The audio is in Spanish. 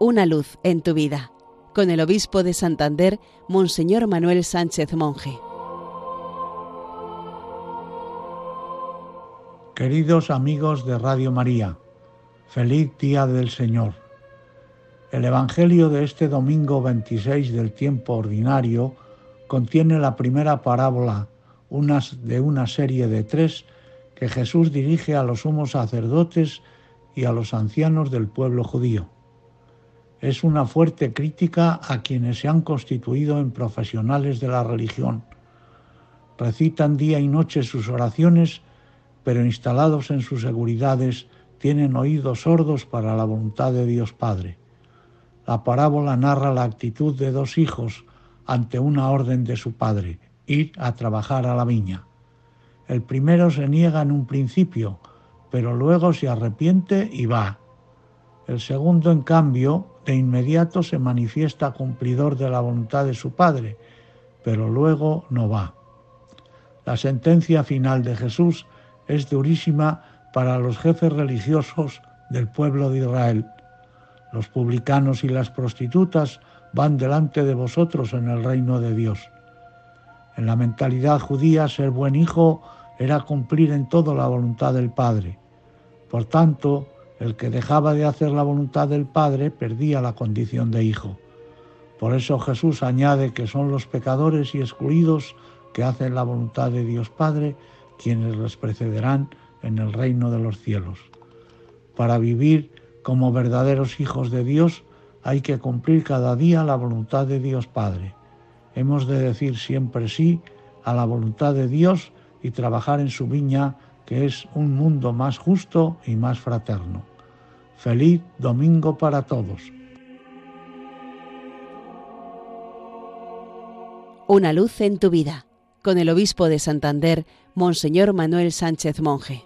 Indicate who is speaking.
Speaker 1: Una luz en tu vida, con el obispo de Santander, Monseñor Manuel Sánchez Monje.
Speaker 2: Queridos amigos de Radio María, feliz día del Señor. El Evangelio de este domingo 26 del tiempo ordinario contiene la primera parábola unas de una serie de tres que Jesús dirige a los sumos sacerdotes y a los ancianos del pueblo judío. Es una fuerte crítica a quienes se han constituido en profesionales de la religión. Recitan día y noche sus oraciones, pero instalados en sus seguridades tienen oídos sordos para la voluntad de Dios Padre. La parábola narra la actitud de dos hijos ante una orden de su padre, ir a trabajar a la viña. El primero se niega en un principio, pero luego se arrepiente y va. El segundo, en cambio, de inmediato se manifiesta cumplidor de la voluntad de su Padre, pero luego no va. La sentencia final de Jesús es durísima para los jefes religiosos del pueblo de Israel. Los publicanos y las prostitutas van delante de vosotros en el reino de Dios. En la mentalidad judía ser buen hijo era cumplir en todo la voluntad del Padre. Por tanto, el que dejaba de hacer la voluntad del Padre perdía la condición de hijo. Por eso Jesús añade que son los pecadores y excluidos que hacen la voluntad de Dios Padre quienes les precederán en el reino de los cielos. Para vivir como verdaderos hijos de Dios hay que cumplir cada día la voluntad de Dios Padre. Hemos de decir siempre sí a la voluntad de Dios y trabajar en su viña, que es un mundo más justo y más fraterno. Feliz domingo para todos.
Speaker 1: Una luz en tu vida, con el obispo de Santander, Monseñor Manuel Sánchez Monje.